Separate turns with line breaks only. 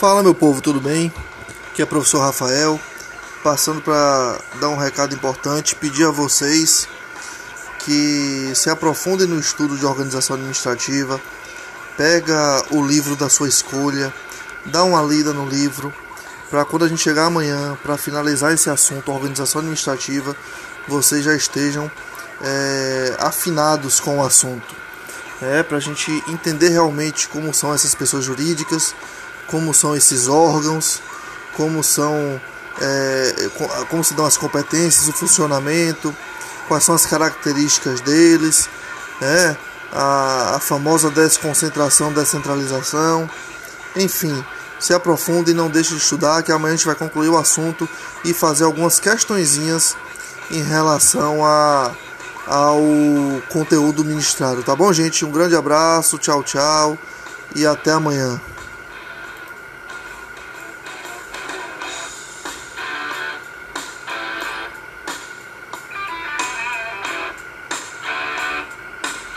Fala meu povo, tudo bem? Aqui é o professor Rafael, passando para dar um recado importante, pedir a vocês que se aprofundem no estudo de organização administrativa, pega o livro da sua escolha, dá uma lida no livro, para quando a gente chegar amanhã para finalizar esse assunto, organização administrativa, vocês já estejam é, afinados com o assunto. É, para a gente entender realmente como são essas pessoas jurídicas, como são esses órgãos, como são é, como se dão as competências, o funcionamento, quais são as características deles, né? a, a famosa desconcentração, descentralização, enfim, se aprofunde e não deixe de estudar, que amanhã a gente vai concluir o assunto e fazer algumas questõezinhas em relação a, ao conteúdo ministrado, tá bom, gente? Um grande abraço, tchau, tchau e até amanhã.